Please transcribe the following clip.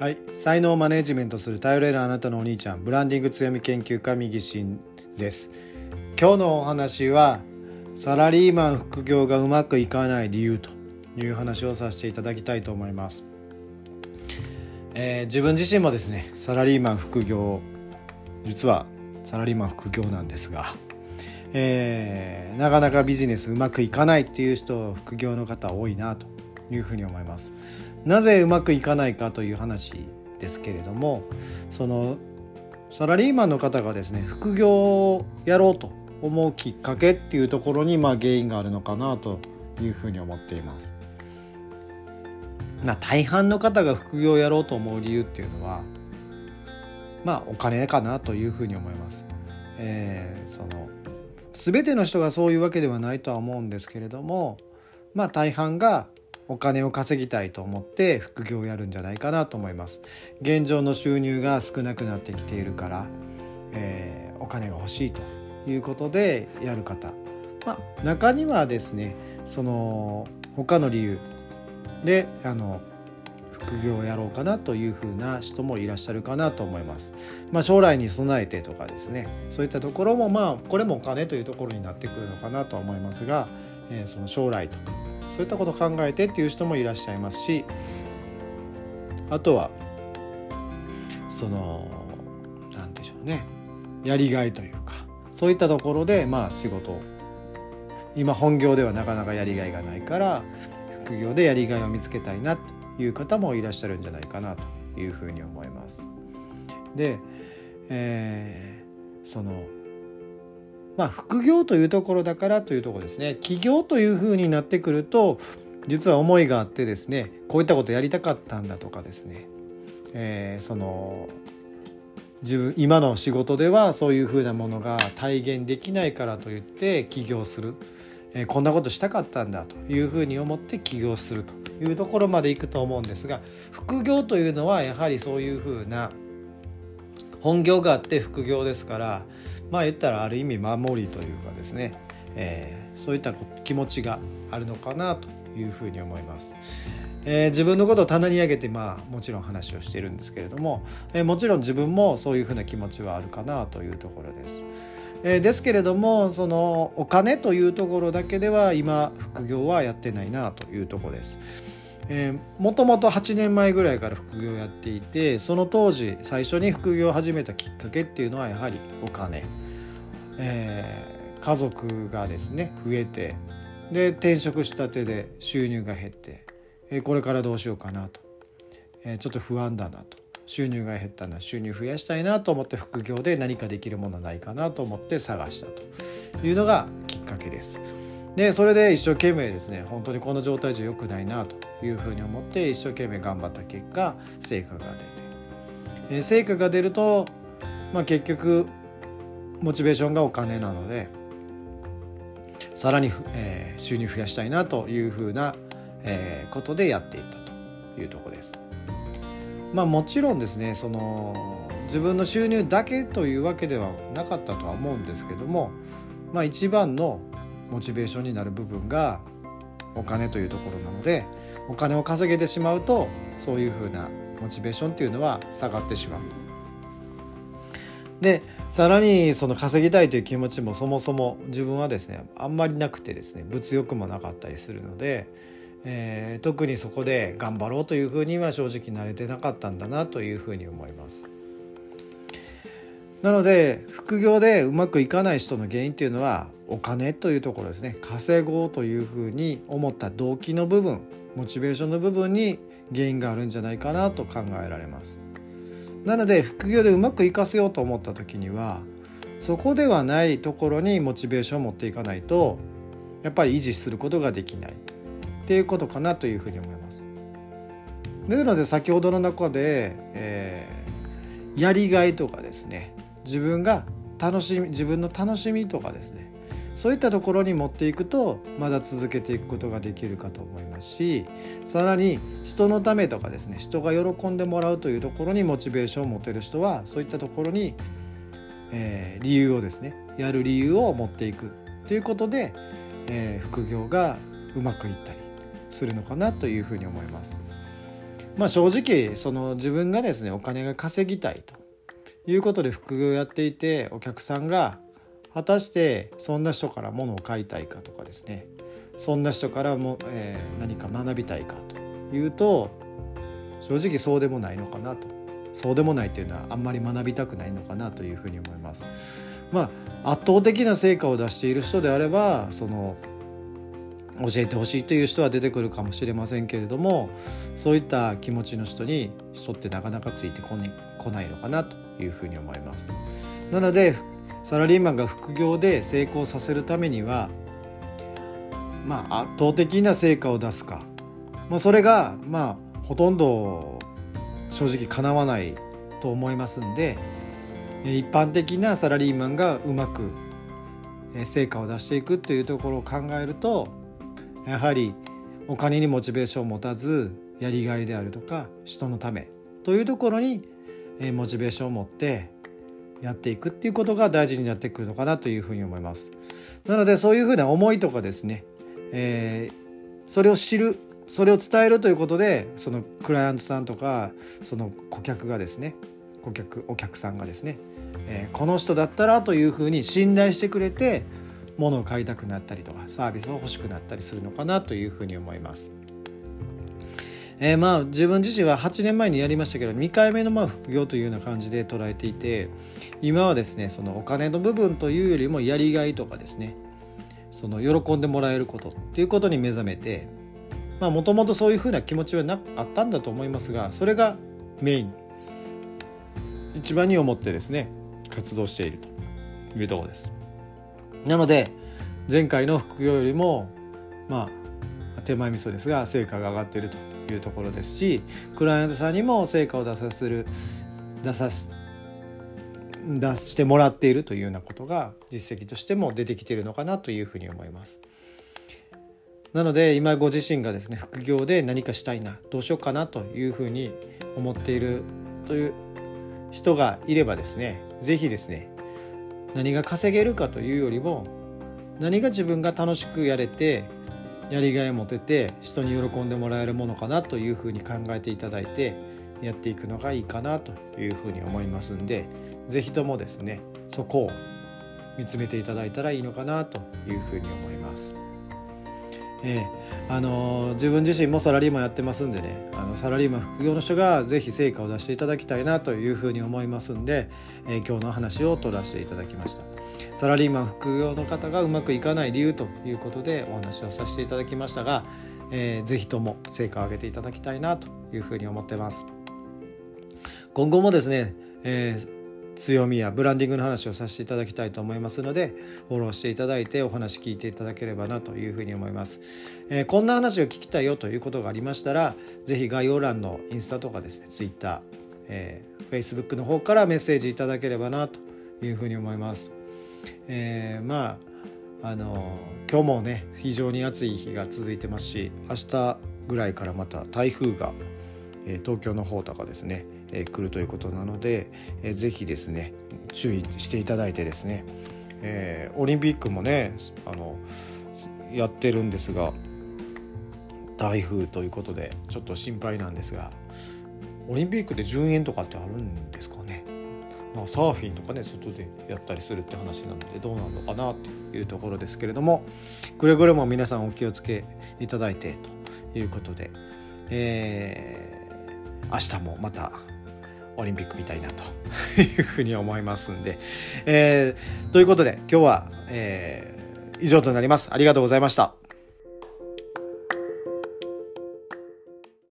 はい、才能をマネジメントする頼れるあなたのお兄ちゃんブランディング強み研究家右進です。今日のお話はサラリーマン副業がうまくいかない理由という話をさせていただきたいと思います、えー、自分自身もですねサラリーマン副業実はサラリーマン副業なんですが、えー、なかなかビジネスうまくいかないっていう人副業の方多いなというふうに思います。なぜうまくいかないかという話ですけれどもそのサラリーマンの方がですね副業をやろうと思うきっかけっていうところにまあ原因があるのかなというふうに思っています。まあ、大半の方が副業をやろうと思う理由っていうのはまあお金かなというふうに思います。えー、その全ての人がそういうわけではないとは思うんですけれどもまあ大半がお金を稼ぎたいと思って副業をやるんじゃないかなと思います。現状の収入が少なくなってきているから、えー、お金が欲しいということでやる方、まあ、中にはですねその他の理由であの副業をやろうかなというふうな人もいらっしゃるかなと思います。まあ、将来に備えてとかですね。そういったところもまあこれもお金というところになってくるのかなとは思いますが、えー、その将来と。かそういったこと考えてっていう人もいらっしゃいますしあとはその何でしょうねやりがいというかそういったところでまあ仕事今本業ではなかなかやりがいがないから副業でやりがいを見つけたいなという方もいらっしゃるんじゃないかなというふうに思います。で、えー、そのまあ、副業というところだからというところですね。起業というふうになってくると実は思いがあってですねこういったことやりたかったんだとかですね、えー、その自分今の仕事ではそういうふうなものが体現できないからといって起業する、えー、こんなことしたかったんだというふうに思って起業するというところまでいくと思うんですが副業というのはやはりそういうふうな本業があって副業ですからまあ言ったらある意味守りというかですね、えー、そういった気持ちがあるのかなというふうに思います。えー、自分のことを棚に上げてまあもちろん話をしているんですけれども、えー、もちろん自分もそういうふうな気持ちはあるかなというところです。えー、ですけれどもそのお金というところだけでは今副業はやってないなというとこです。えー、もともと8年前ぐらいから副業をやっていてその当時最初に副業を始めたきっかけっていうのはやはりお金、えー、家族がですね増えてで転職したてで収入が減って、えー、これからどうしようかなと、えー、ちょっと不安だなと。収入が減ったな収入増やしたいなと思って副業で何かできるものないかなと思って探したというのがきっかけです。でそれで一生懸命ですね本当にこの状態じゃ良くないなというふうに思って一生懸命頑張った結果成果が出て、えー、成果が出ると、まあ、結局モチベーションがお金なのでさらに、えー、収入増やしたいなというふうな、えー、ことでやっていったというとこです。まあもちろんですねその自分の収入だけというわけではなかったとは思うんですけども、まあ、一番のモチベーションになる部分がお金というところなのでお金を稼げてしまうとそういうふうなモチベーションっていうのは下がってしまう。でさらにその稼ぎたいという気持ちもそもそも自分はですねあんまりなくてですね物欲もなかったりするので、えー、特にそこで頑張ろうというふうには正直慣れてなかったんだなというふうに思います。なので副業でうまくいかない人の原因っていうのはお金というところですね。稼ごうというふうに思った動機の部分モチベーションの部分に原因があるんじゃないかなと考えられます。なので副業でうまくいかせようと思った時にはそこではないところにモチベーションを持っていかないとやっぱり維持することができない。っていうことかなというふうに思います。ですので先ほどの中で、えー、やりがいとかですね。自分が楽しみ自分の楽しみとかですねそういったところに持っていくとまだ続けていくことができるかと思いますしさらに人のためとかですね人が喜んでもらうというところにモチベーションを持てる人はそういったところに、えー、理由をですねやる理由を持っていくということで、えー、副業がうまくいったりするのかなというふうに思います。まあ正直その自分がですねお金が稼ぎたいということで副業をやっていてお客さんが果たしてそんな人から物を買いたいかとかですね。そんな人からも、えー、何か学びたいかというと正直そうでもないのかなと。そうでもないというのはあんまり学びたくないのかなというふうに思います。まあ圧倒的な成果を出している人であればその教えてほしいという人は出てくるかもしれませんけれどもそういった気持ちの人に人ってなかなかついてこないのかなと。いうふうに思います。なのでサラリーマンが副業で成功させるためにはまあ圧倒的な成果を出すか、まあ、それがまあほとんど正直かなわないと思いますんで一般的なサラリーマンがうまく成果を出していくというところを考えるとやはりお金にモチベーションを持たずやりがいであるとか人のためというところにモチベーションを持ってやっていくっていうことが大事になってくるのかなというふうに思います。なのでそういうふうな思いとかですね、えー、それを知るそれを伝えるということでそのクライアントさんとかその顧客がですね顧客お客さんがですね、えー、この人だったらというふうに信頼してくれて物を買いたくなったりとかサービスを欲しくなったりするのかなというふうに思います。えー、まあ自分自身は8年前にやりましたけど2回目のまあ副業というような感じで捉えていて今はですねそのお金の部分というよりもやりがいとかですねその喜んでもらえることっていうことに目覚めてまあもともとそういうふうな気持ちはなあったんだと思いますがそれがメイン一番に思ってですね活動しているというところです。なので前回の副業よりもまあ手前味噌ですが成果が上がっているというところですしクライアントさんにも成果を出させる出さす出してもらっているというようなことが実績としても出てきているのかなというふうに思います。なので今ご自身がですね副業で何かしたいなどうしようかなというふうに思っているという人がいればですね是非ですね何が稼げるかというよりも何が自分が楽しくやれてやりがいを持てて人に喜んでもらえるものかなというふうに考えていただいてやっていくのがいいかなというふうに思いますんで是非ともですねそこを見つめていただいたらいいのかなというふうに思います。えー、あのー、自分自身もサラリーマンやってますんでねあのサラリーマン副業の人が是非成果を出していただきたいなというふうに思いますんで、えー、今日の話を取らせていただきました。サラリーマン副業の方がうまくいかない理由ということでお話をさせていただきましたが、えー、ぜとも成果を上げていただきたいなというふうに思ってます。今後もですね、えー強みやブランディングの話をさせていただきたいと思いますのでフォローしていただいてお話聞いていただければなというふうに思います、えー、こんな話を聞きたいよということがありましたら是非概要欄のインスタとかですね Twitter、えー、Facebook の方からメッセージいただければなというふうに思います、えー、まああの今日もね非常に暑い日が続いてますし明日ぐらいからまた台風が、え東京の方とかですねえ来るということなので、えー、ぜひですね注意していただいてですね、えー、オリンピックもねあのやってるんですが台風ということでちょっと心配なんですがオリンピックで順延とかってあるんですかね？まあ、サーフィンとかね外でやったりするって話なのでどうなのかなというところですけれどもくれぐれも皆さんお気をつけいただいてということで、えー、明日もまたオリンピックみたいなというふうに思いますんで、えー、ということで今日は、えー、以上となります。ありがとうございました。